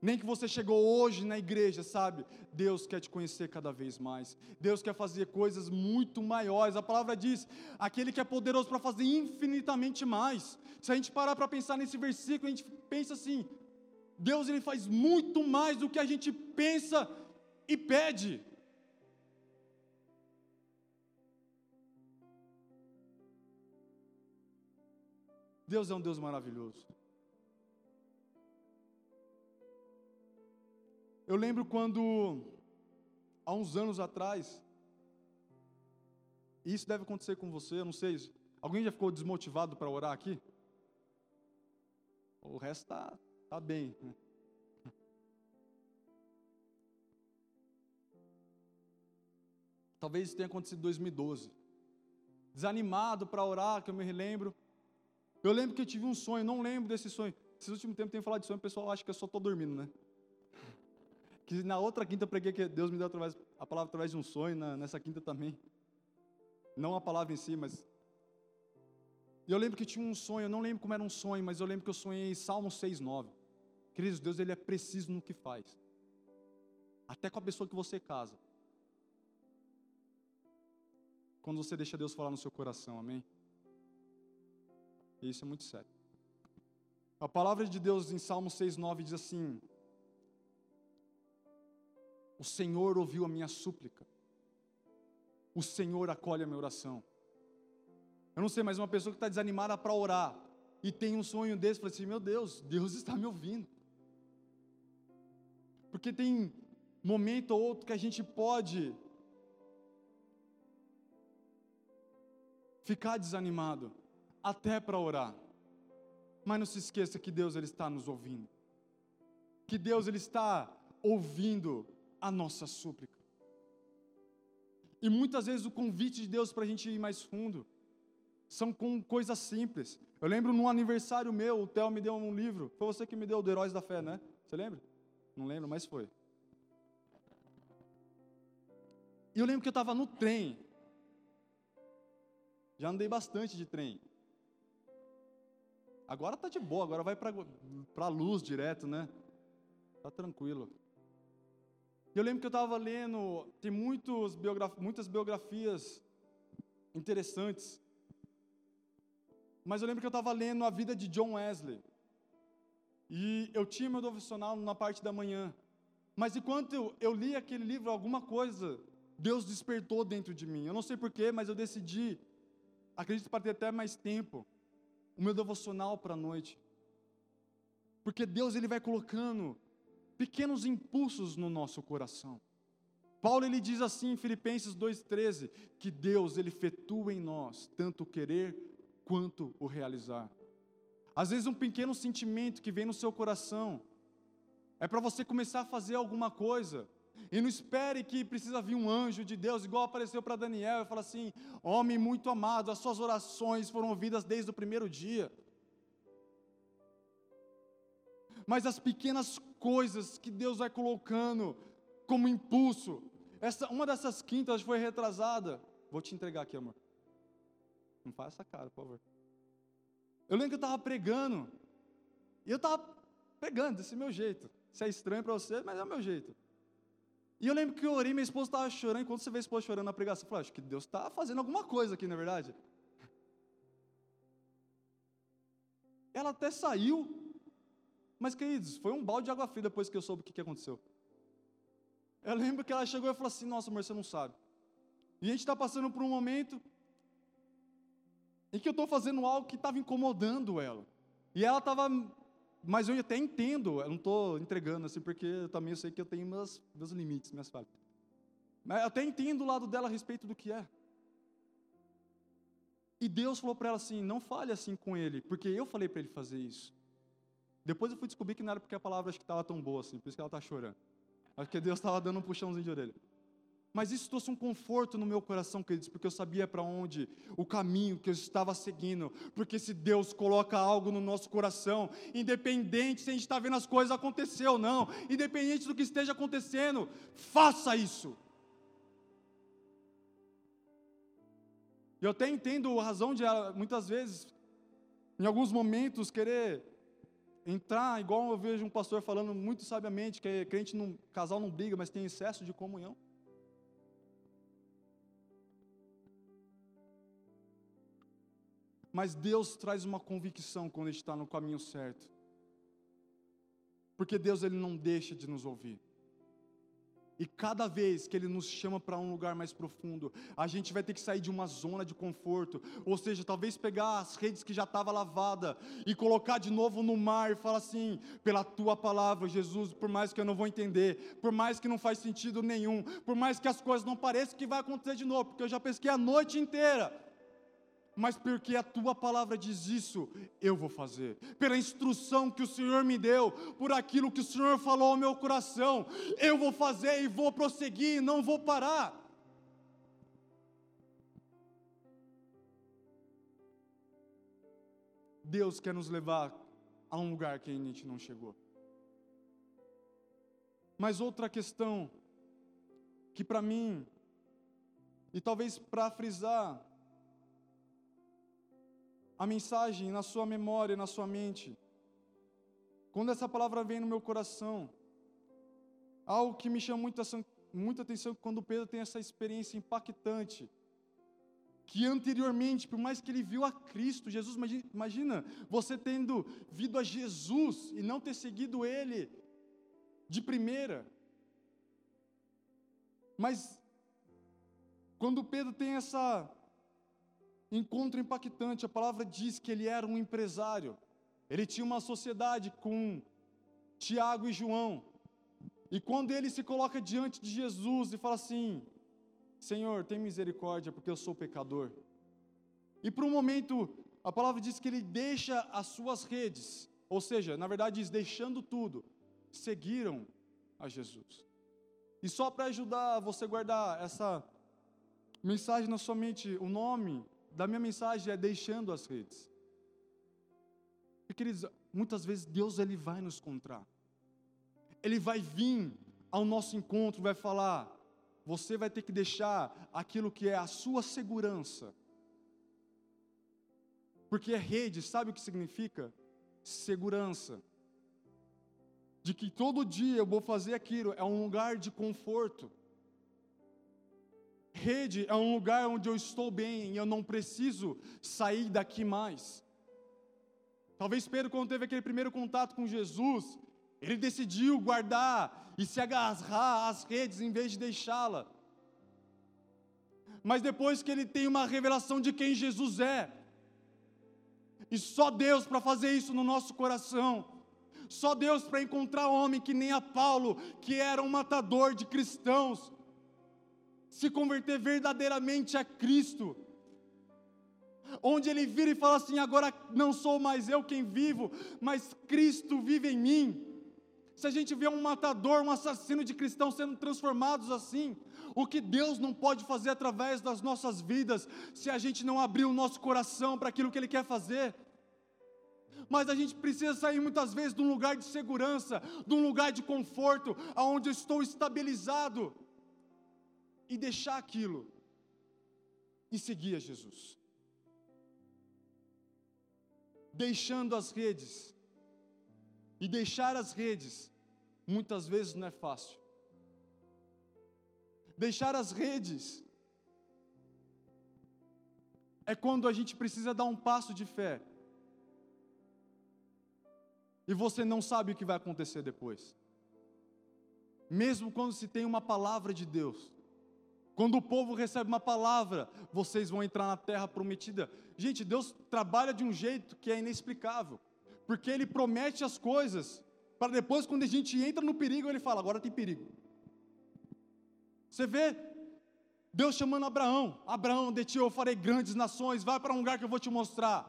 Nem que você chegou hoje na igreja, sabe? Deus quer te conhecer cada vez mais. Deus quer fazer coisas muito maiores. A palavra diz: aquele que é poderoso para fazer infinitamente mais. Se a gente parar para pensar nesse versículo, a gente pensa assim: Deus ele faz muito mais do que a gente pensa e pede. Deus é um Deus maravilhoso. Eu lembro quando, há uns anos atrás, e isso deve acontecer com você, eu não sei, alguém já ficou desmotivado para orar aqui? O resto está tá bem. Né? Talvez isso tenha acontecido em 2012. Desanimado para orar, que eu me relembro. Eu lembro que eu tive um sonho, não lembro desse sonho. Esses últimos tempos tem falado de sonho, o pessoal acha que eu só estou dormindo, né? Que na outra quinta eu preguei que Deus me deu através, a palavra através de um sonho, na, nessa quinta também. Não a palavra em si, mas. E eu lembro que tinha um sonho, eu não lembro como era um sonho, mas eu lembro que eu sonhei Salmo 6,9. Queridos, Deus ele é preciso no que faz. Até com a pessoa que você casa. Quando você deixa Deus falar no seu coração, amém? E isso é muito sério. A palavra de Deus em Salmo 6,9 diz assim: o Senhor ouviu a minha súplica. O Senhor acolhe a minha oração. Eu não sei, mas uma pessoa que está desanimada para orar e tem um sonho desse, fala assim: Meu Deus, Deus está me ouvindo. Porque tem momento ou outro que a gente pode ficar desanimado até para orar. Mas não se esqueça que Deus ele está nos ouvindo. Que Deus ele está ouvindo a nossa súplica. E muitas vezes o convite de Deus para a gente ir mais fundo são com coisas simples. Eu lembro num aniversário meu, o Theo me deu um livro. Foi você que me deu o Heróis da Fé, né? Você lembra? Não lembro, mas foi. E eu lembro que eu estava no trem. Já andei bastante de trem. Agora tá de boa, agora vai para a luz direto, né? Tá tranquilo. Eu lembro que eu estava lendo, tem muitos muitas biografias interessantes mas eu lembro que eu estava lendo a vida de John Wesley. E eu tinha meu devocional na parte da manhã. Mas enquanto eu, eu li aquele livro, alguma coisa, Deus despertou dentro de mim. Eu não sei porquê, mas eu decidi, acredito para ter até mais tempo, o meu devocional para a noite. Porque Deus ele vai colocando pequenos impulsos no nosso coração. Paulo ele diz assim em Filipenses 2:13 que Deus ele efetua em nós tanto o querer quanto o realizar. Às vezes um pequeno sentimento que vem no seu coração é para você começar a fazer alguma coisa. E não espere que precisa vir um anjo de Deus, igual apareceu para Daniel, e fala assim: Homem muito amado, as suas orações foram ouvidas desde o primeiro dia. Mas as pequenas coisas que Deus vai colocando como impulso, essa, uma dessas quintas foi retrasada. Vou te entregar aqui, amor. Não faz essa cara, por favor. Eu lembro que eu estava pregando, e eu estava pregando desse meu jeito. Isso é estranho para você, mas é o meu jeito. E eu lembro que eu orei, minha esposa estava chorando. Quando você vê a esposa chorando na pregação, eu falei, acho que Deus está fazendo alguma coisa aqui, na é verdade. Ela até saiu, mas queridos, foi um balde de água fria depois que eu soube o que, que aconteceu. Eu lembro que ela chegou e falou assim: Nossa, amor, você não sabe. E a gente está passando por um momento em que eu estou fazendo algo que estava incomodando ela. E ela estava, mas eu até entendo, eu não estou entregando assim, porque eu também sei que eu tenho meus, meus limites, minhas falhas. Mas eu até entendo o lado dela a respeito do que é. E Deus falou para ela assim: não fale assim com ele, porque eu falei para ele fazer isso. Depois eu fui descobrir que não era porque a palavra acho que estava tão boa assim, por isso que ela está chorando. Acho que Deus estava dando um puxãozinho de orelha. Mas isso trouxe um conforto no meu coração, queridos, porque eu sabia para onde, o caminho que eu estava seguindo. Porque se Deus coloca algo no nosso coração, independente se a gente está vendo as coisas acontecer ou não, independente do que esteja acontecendo, faça isso. Eu até entendo a razão de muitas vezes, em alguns momentos, querer entrar, igual eu vejo um pastor falando muito sabiamente, que crente não, casal não briga, mas tem excesso de comunhão. Mas Deus traz uma convicção quando a gente está no caminho certo. Porque Deus ele não deixa de nos ouvir. E cada vez que Ele nos chama para um lugar mais profundo, a gente vai ter que sair de uma zona de conforto, ou seja, talvez pegar as redes que já estavam lavadas e colocar de novo no mar e falar assim: pela Tua palavra, Jesus, por mais que eu não vou entender, por mais que não faz sentido nenhum, por mais que as coisas não pareçam que vai acontecer de novo, porque eu já pesquei a noite inteira, mas porque a tua palavra diz isso, eu vou fazer. Pela instrução que o Senhor me deu, por aquilo que o Senhor falou ao meu coração, eu vou fazer e vou prosseguir, não vou parar. Deus quer nos levar a um lugar que a gente não chegou. Mas outra questão, que para mim, e talvez para frisar, a mensagem na sua memória, na sua mente. Quando essa palavra vem no meu coração, algo que me chama muita, muita atenção quando Pedro tem essa experiência impactante, que anteriormente, por mais que ele viu a Cristo, Jesus, imagina, você tendo vindo a Jesus e não ter seguido ele de primeira. Mas quando Pedro tem essa encontro impactante. A palavra diz que ele era um empresário. Ele tinha uma sociedade com Tiago e João. E quando ele se coloca diante de Jesus e fala assim: Senhor, tem misericórdia, porque eu sou pecador. E por um momento, a palavra diz que ele deixa as suas redes, ou seja, na verdade diz, deixando tudo, seguiram a Jesus. E só para ajudar você a guardar essa mensagem na sua mente, o nome da minha mensagem é deixando as redes. E queridos, muitas vezes Deus ele vai nos encontrar. Ele vai vir ao nosso encontro, vai falar: você vai ter que deixar aquilo que é a sua segurança. Porque a rede, sabe o que significa? Segurança. De que todo dia eu vou fazer aquilo, é um lugar de conforto. Rede é um lugar onde eu estou bem e eu não preciso sair daqui mais. Talvez Pedro, quando teve aquele primeiro contato com Jesus, ele decidiu guardar e se agarrar às redes em vez de deixá-la. Mas depois que ele tem uma revelação de quem Jesus é, e só Deus para fazer isso no nosso coração, só Deus para encontrar homem que nem a Paulo, que era um matador de cristãos, se converter verdadeiramente a Cristo, onde ele vira e fala assim: agora não sou mais eu quem vivo, mas Cristo vive em mim. Se a gente vê um matador, um assassino de cristãos sendo transformados assim, o que Deus não pode fazer através das nossas vidas, se a gente não abrir o nosso coração para aquilo que Ele quer fazer. Mas a gente precisa sair muitas vezes de um lugar de segurança, de um lugar de conforto, aonde eu estou estabilizado, e deixar aquilo e seguir a Jesus. Deixando as redes, e deixar as redes, muitas vezes não é fácil. Deixar as redes é quando a gente precisa dar um passo de fé. E você não sabe o que vai acontecer depois. Mesmo quando se tem uma palavra de Deus. Quando o povo recebe uma palavra, vocês vão entrar na terra prometida. Gente, Deus trabalha de um jeito que é inexplicável porque ele promete as coisas, para depois, quando a gente entra no perigo, ele fala: agora tem perigo. Você vê Deus chamando Abraão: Abraão, de ti eu farei grandes nações, vai para um lugar que eu vou te mostrar.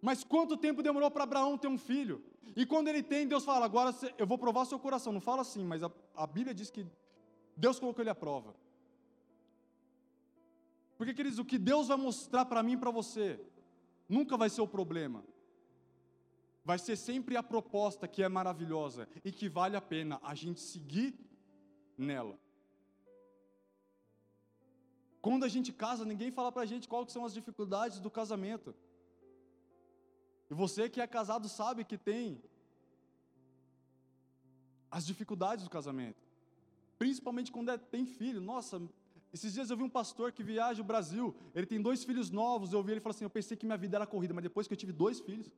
Mas quanto tempo demorou para Abraão ter um filho? E quando ele tem, Deus fala: agora eu vou provar seu coração. Não fala assim, mas a, a Bíblia diz que Deus colocou ele à prova. Porque, queridos, o que Deus vai mostrar para mim e para você nunca vai ser o problema vai ser sempre a proposta que é maravilhosa e que vale a pena a gente seguir nela. Quando a gente casa, ninguém fala para a gente quais são as dificuldades do casamento. E você que é casado sabe que tem as dificuldades do casamento. Principalmente quando é, tem filho. Nossa, esses dias eu vi um pastor que viaja o Brasil. Ele tem dois filhos novos. Eu ouvi ele falar assim: Eu pensei que minha vida era corrida, mas depois que eu tive dois filhos,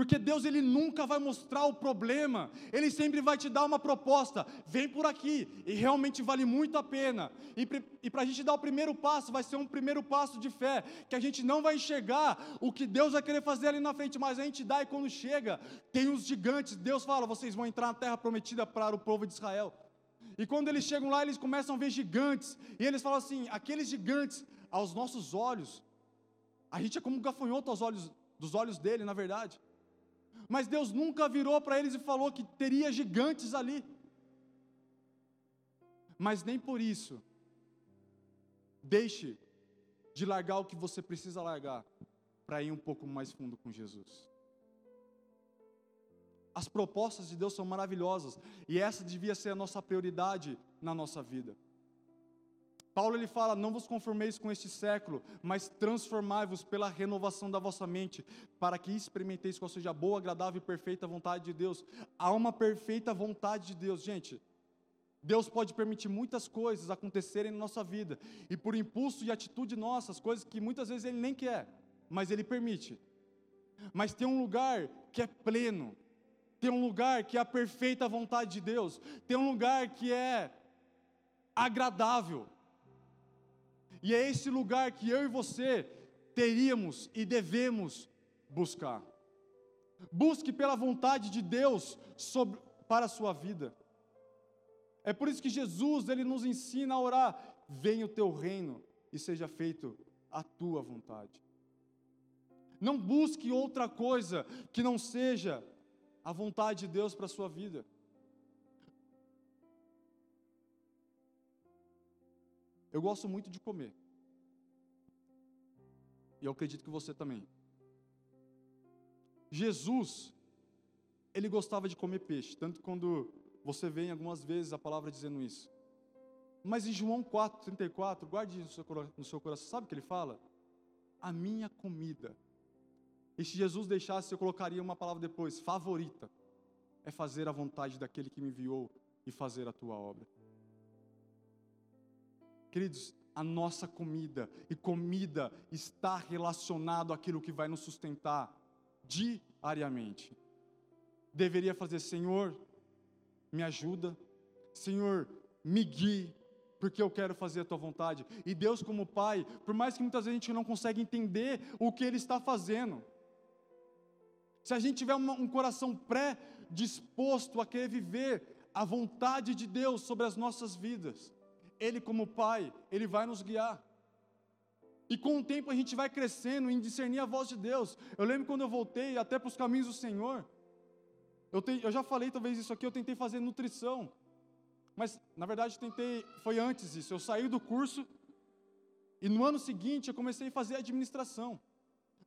porque Deus ele nunca vai mostrar o problema, ele sempre vai te dar uma proposta, vem por aqui, e realmente vale muito a pena. E, e para a gente dar o primeiro passo, vai ser um primeiro passo de fé, que a gente não vai enxergar o que Deus vai querer fazer ali na frente, mas a gente dá e quando chega, tem os gigantes, Deus fala: vocês vão entrar na terra prometida para o povo de Israel. E quando eles chegam lá, eles começam a ver gigantes, e eles falam assim: aqueles gigantes, aos nossos olhos, a gente é como um gafanhoto aos olhos dos olhos dele, na verdade. Mas Deus nunca virou para eles e falou que teria gigantes ali. Mas nem por isso, deixe de largar o que você precisa largar para ir um pouco mais fundo com Jesus. As propostas de Deus são maravilhosas e essa devia ser a nossa prioridade na nossa vida. Paulo ele fala: Não vos conformeis com este século, mas transformai-vos pela renovação da vossa mente, para que experimenteis qual seja a boa, agradável e perfeita vontade de Deus. Há uma perfeita vontade de Deus, gente. Deus pode permitir muitas coisas acontecerem na nossa vida, e por impulso e atitude nossa, as coisas que muitas vezes Ele nem quer, mas Ele permite. Mas tem um lugar que é pleno, tem um lugar que é a perfeita vontade de Deus, tem um lugar que é agradável. E é esse lugar que eu e você teríamos e devemos buscar. Busque pela vontade de Deus sobre, para a sua vida. É por isso que Jesus ele nos ensina a orar: venha o teu reino e seja feito a tua vontade. Não busque outra coisa que não seja a vontade de Deus para a sua vida. Eu gosto muito de comer. E eu acredito que você também. Jesus, ele gostava de comer peixe, tanto quando você vê algumas vezes a palavra dizendo isso. Mas em João 4,34, guarde seu, no seu coração, sabe o que ele fala? A minha comida. E se Jesus deixasse, eu colocaria uma palavra depois, favorita. É fazer a vontade daquele que me enviou e fazer a tua obra. Queridos, a nossa comida, e comida está relacionado àquilo que vai nos sustentar diariamente. Deveria fazer, Senhor, me ajuda, Senhor, me guie, porque eu quero fazer a tua vontade. E Deus, como Pai, por mais que muitas vezes a gente não consegue entender o que Ele está fazendo, se a gente tiver um coração pré-disposto a querer viver a vontade de Deus sobre as nossas vidas, Ele, como Pai, Ele vai nos guiar. E com o tempo a gente vai crescendo em discernir a voz de Deus. Eu lembro quando eu voltei até para os caminhos do Senhor. Eu, te, eu já falei talvez isso aqui, eu tentei fazer nutrição. Mas, na verdade, tentei, foi antes isso. Eu saí do curso e no ano seguinte eu comecei a fazer administração.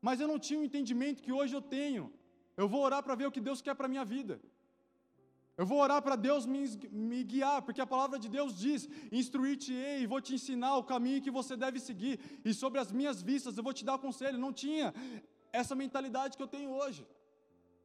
Mas eu não tinha o entendimento que hoje eu tenho. Eu vou orar para ver o que Deus quer para a minha vida. Eu vou orar para Deus me, me, guiar, porque a palavra de Deus diz: instruir-te-ei e vou te ensinar o caminho que você deve seguir, e sobre as minhas vistas eu vou te dar conselho. Não tinha essa mentalidade que eu tenho hoje.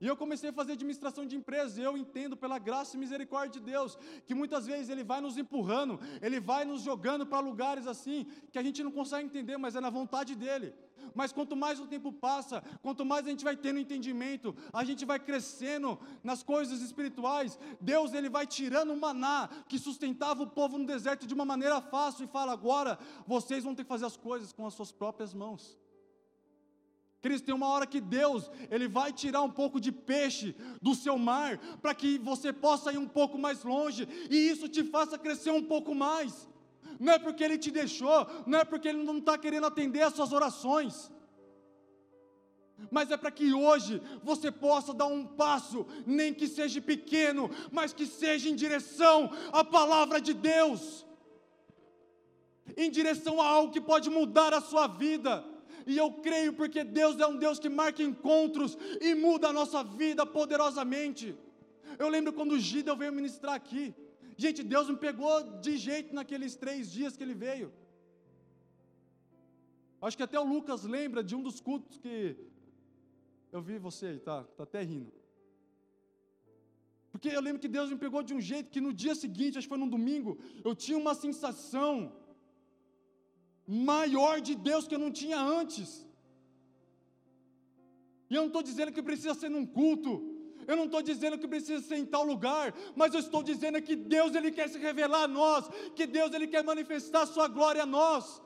E eu comecei a fazer administração de empresas, e eu entendo pela graça e misericórdia de Deus, que muitas vezes Ele vai nos empurrando, Ele vai nos jogando para lugares assim, que a gente não consegue entender, mas é na vontade dEle. Mas quanto mais o tempo passa, quanto mais a gente vai tendo entendimento, a gente vai crescendo nas coisas espirituais, Deus Ele vai tirando o maná que sustentava o povo no deserto de uma maneira fácil, e fala: agora vocês vão ter que fazer as coisas com as suas próprias mãos. Cristo, tem uma hora que Deus, Ele vai tirar um pouco de peixe do seu mar, para que você possa ir um pouco mais longe, e isso te faça crescer um pouco mais. Não é porque Ele te deixou, não é porque Ele não está querendo atender as suas orações, mas é para que hoje você possa dar um passo, nem que seja pequeno, mas que seja em direção à palavra de Deus, em direção a algo que pode mudar a sua vida e eu creio porque Deus é um Deus que marca encontros e muda a nossa vida poderosamente. Eu lembro quando o Gida veio ministrar aqui. Gente, Deus me pegou de jeito naqueles três dias que ele veio. Acho que até o Lucas lembra de um dos cultos que eu vi você aí, tá, tá até rindo. Porque eu lembro que Deus me pegou de um jeito que no dia seguinte, acho que foi no domingo, eu tinha uma sensação maior de Deus que eu não tinha antes. E eu não estou dizendo que precisa ser num culto, eu não estou dizendo que precisa ser em tal lugar, mas eu estou dizendo que Deus ele quer se revelar a nós, que Deus ele quer manifestar sua glória a nós.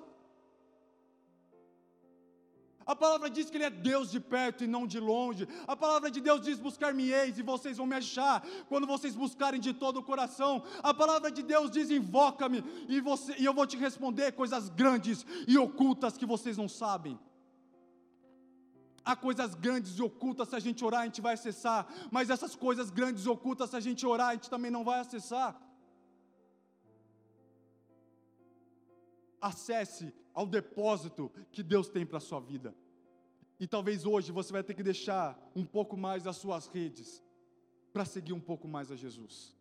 A palavra diz que Ele é Deus de perto e não de longe. A palavra de Deus diz: Buscar-me-eis e vocês vão me achar, quando vocês buscarem de todo o coração. A palavra de Deus diz: Invoca-me e, você, e eu vou te responder coisas grandes e ocultas que vocês não sabem. Há coisas grandes e ocultas, se a gente orar, a gente vai acessar, mas essas coisas grandes e ocultas, se a gente orar, a gente também não vai acessar. Acesse ao depósito que Deus tem para a sua vida. E talvez hoje você vai ter que deixar um pouco mais das suas redes para seguir um pouco mais a Jesus.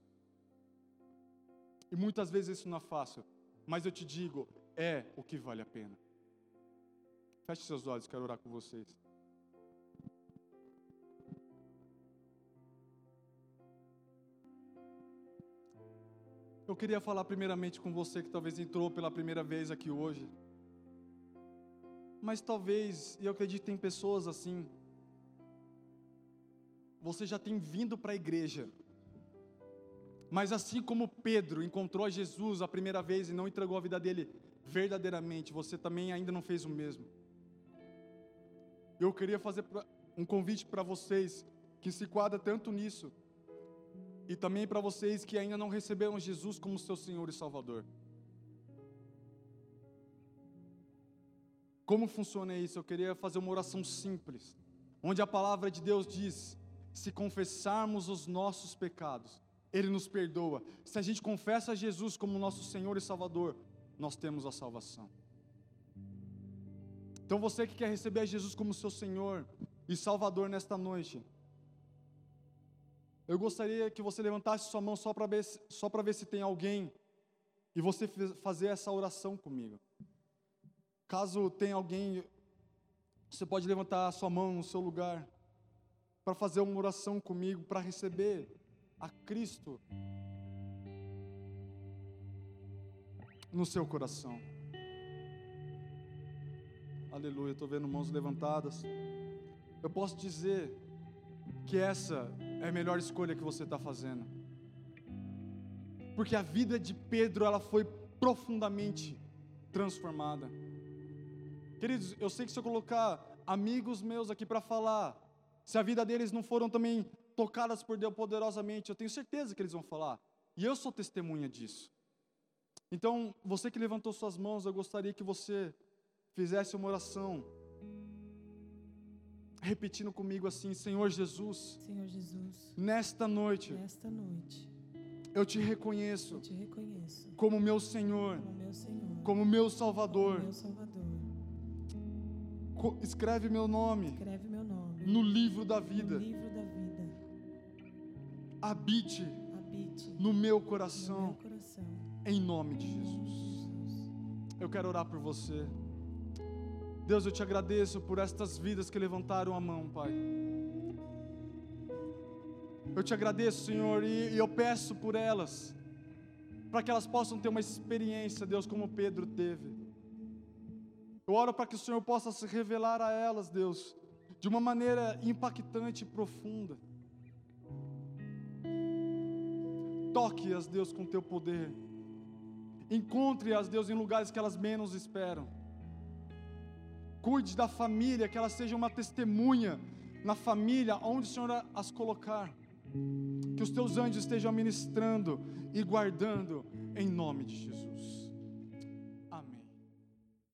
E muitas vezes isso não é fácil, mas eu te digo, é o que vale a pena. Feche seus olhos, quero orar com vocês. Eu queria falar primeiramente com você que talvez entrou pela primeira vez aqui hoje. Mas talvez, e eu acredito tem pessoas assim, você já tem vindo para a igreja, mas assim como Pedro encontrou Jesus a primeira vez e não entregou a vida dele verdadeiramente, você também ainda não fez o mesmo. Eu queria fazer um convite para vocês que se quadra tanto nisso, e também para vocês que ainda não receberam Jesus como seu Senhor e Salvador. Como funciona isso? Eu queria fazer uma oração simples, onde a palavra de Deus diz: se confessarmos os nossos pecados, Ele nos perdoa. Se a gente confessa Jesus como nosso Senhor e Salvador, nós temos a salvação. Então você que quer receber Jesus como seu Senhor e Salvador nesta noite, eu gostaria que você levantasse sua mão só para ver, só ver se tem alguém e você fazer essa oração comigo. Caso tenha alguém, você pode levantar a sua mão no seu lugar para fazer uma oração comigo, para receber a Cristo no seu coração. Aleluia, estou vendo mãos levantadas. Eu posso dizer que essa é a melhor escolha que você está fazendo. Porque a vida de Pedro, ela foi profundamente transformada. Queridos, eu sei que se eu colocar amigos meus aqui para falar, se a vida deles não foram também tocadas por Deus poderosamente, eu tenho certeza que eles vão falar. E eu sou testemunha disso. Então, você que levantou suas mãos, eu gostaria que você fizesse uma oração, repetindo comigo assim: Senhor Jesus, Senhor Jesus, nesta noite, nesta noite, eu te reconheço, eu te reconheço como meu Senhor, como meu Senhor, como meu como Salvador. meu Salvador. Escreve meu nome Escreve meu nome no livro da no vida. livro da vida. Habite Habite no meu no coração, meu coração. em nome de Jesus. Jesus. Eu quero orar por você. Deus, eu te agradeço por estas vidas que levantaram a mão, Pai. Eu te agradeço, Senhor, e, e eu peço por elas, para que elas possam ter uma experiência, Deus, como Pedro teve. Eu oro para que o Senhor possa se revelar a elas, Deus, de uma maneira impactante e profunda. Toque-as, Deus, com teu poder. Encontre-as, Deus, em lugares que elas menos esperam. Cuide da família, que ela seja uma testemunha na família onde o Senhor as colocar. Que os teus anjos estejam ministrando e guardando em nome de Jesus.